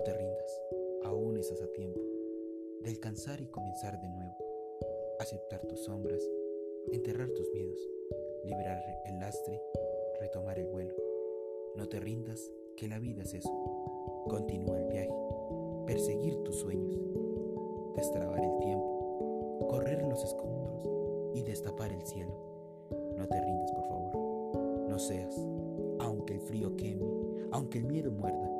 No te rindas, aún estás a tiempo de alcanzar y comenzar de nuevo, aceptar tus sombras, enterrar tus miedos, liberar el lastre, retomar el vuelo. No te rindas, que la vida es eso. Continúa el viaje, perseguir tus sueños, destrabar el tiempo, correr los escombros y destapar el cielo. No te rindas, por favor. No seas, aunque el frío queme, aunque el miedo muerda,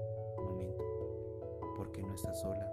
porque no estás sola